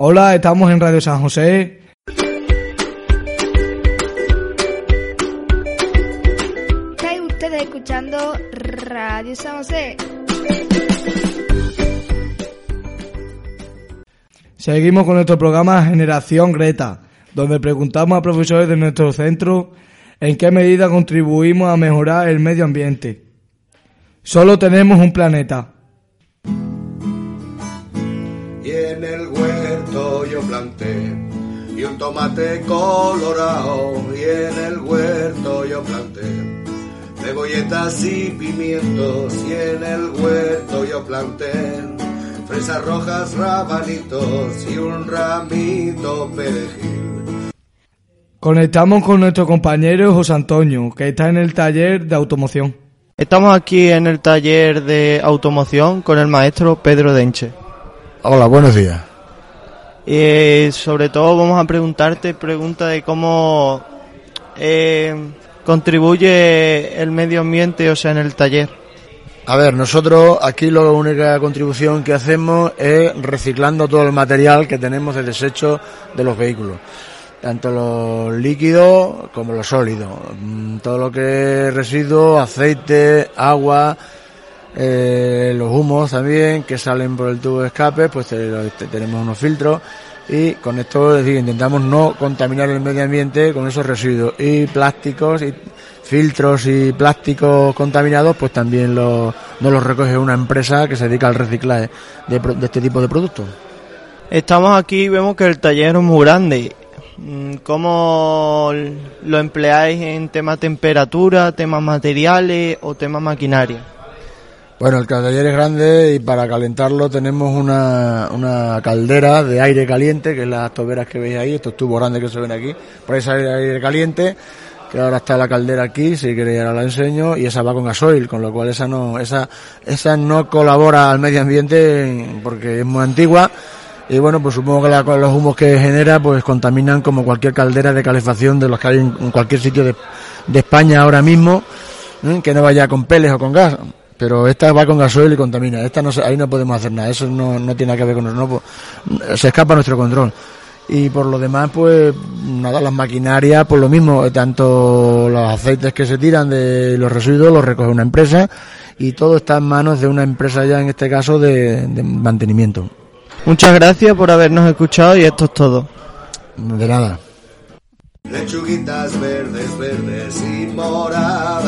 Hola, estamos en Radio San José. Estáis ustedes escuchando Radio San José. Seguimos con nuestro programa Generación Greta, donde preguntamos a profesores de nuestro centro en qué medida contribuimos a mejorar el medio ambiente. Solo tenemos un planeta. Huerto yo planté y un tomate colorado y en el huerto yo planté cebolletas y pimientos y en el huerto yo planté fresas rojas, rabanitos y un ramito perejil. Conectamos con nuestro compañero José Antonio, que está en el taller de automoción. Estamos aquí en el taller de automoción con el maestro Pedro Denche. Hola, buenos días. Y sobre todo vamos a preguntarte pregunta de cómo eh, contribuye el medio ambiente, o sea, en el taller. A ver, nosotros aquí la única contribución que hacemos es reciclando todo el material que tenemos de desecho de los vehículos. Tanto los líquidos como los sólidos. Mm, Todo lo que es residuos, aceite, agua, eh, los humos también que salen por el tubo de escape, pues te- te- tenemos unos filtros y con esto intentamos no contaminar el medio ambiente con esos residuos y plásticos y filtros y plásticos contaminados, pues también los, no los recoge una empresa que se dedica al reciclaje de este tipo de productos. Estamos aquí y vemos que el taller es muy grande. Mm, ¿Cómo lo empleáis en temas temperatura, temas materiales o temas maquinaria? Bueno, el taller es grande y para calentarlo tenemos una, una caldera de aire caliente, que es las toberas que veis ahí, estos tubos grandes que se ven aquí, por sale aire caliente, que ahora está la caldera aquí, si queréis ahora la enseño, y esa va con gasoil, con lo cual esa no, esa, esa no colabora al medio ambiente porque es muy antigua, y bueno, pues supongo que la- los humos que genera pues contaminan como cualquier caldera de calefacción de los que hay en cualquier sitio de, de España ahora mismo, ¿eh? que no vaya con peles o con gas. Pero esta va con gasoil y contamina. Esta no se- ahí no podemos hacer nada. Eso no, no tiene nada que ver con nosotros. No, se escapa nuestro control. Y por lo demás, pues nada, las maquinarias, pues lo mismo. Tanto los aceites que se tiran de los residuos los recoge una empresa y todo está en manos de una empresa ya, en este caso, de, de mantenimiento. Muchas gracias por habernos escuchado y esto es todo. De nada. Lechuguitas verdes, verdes y moradas.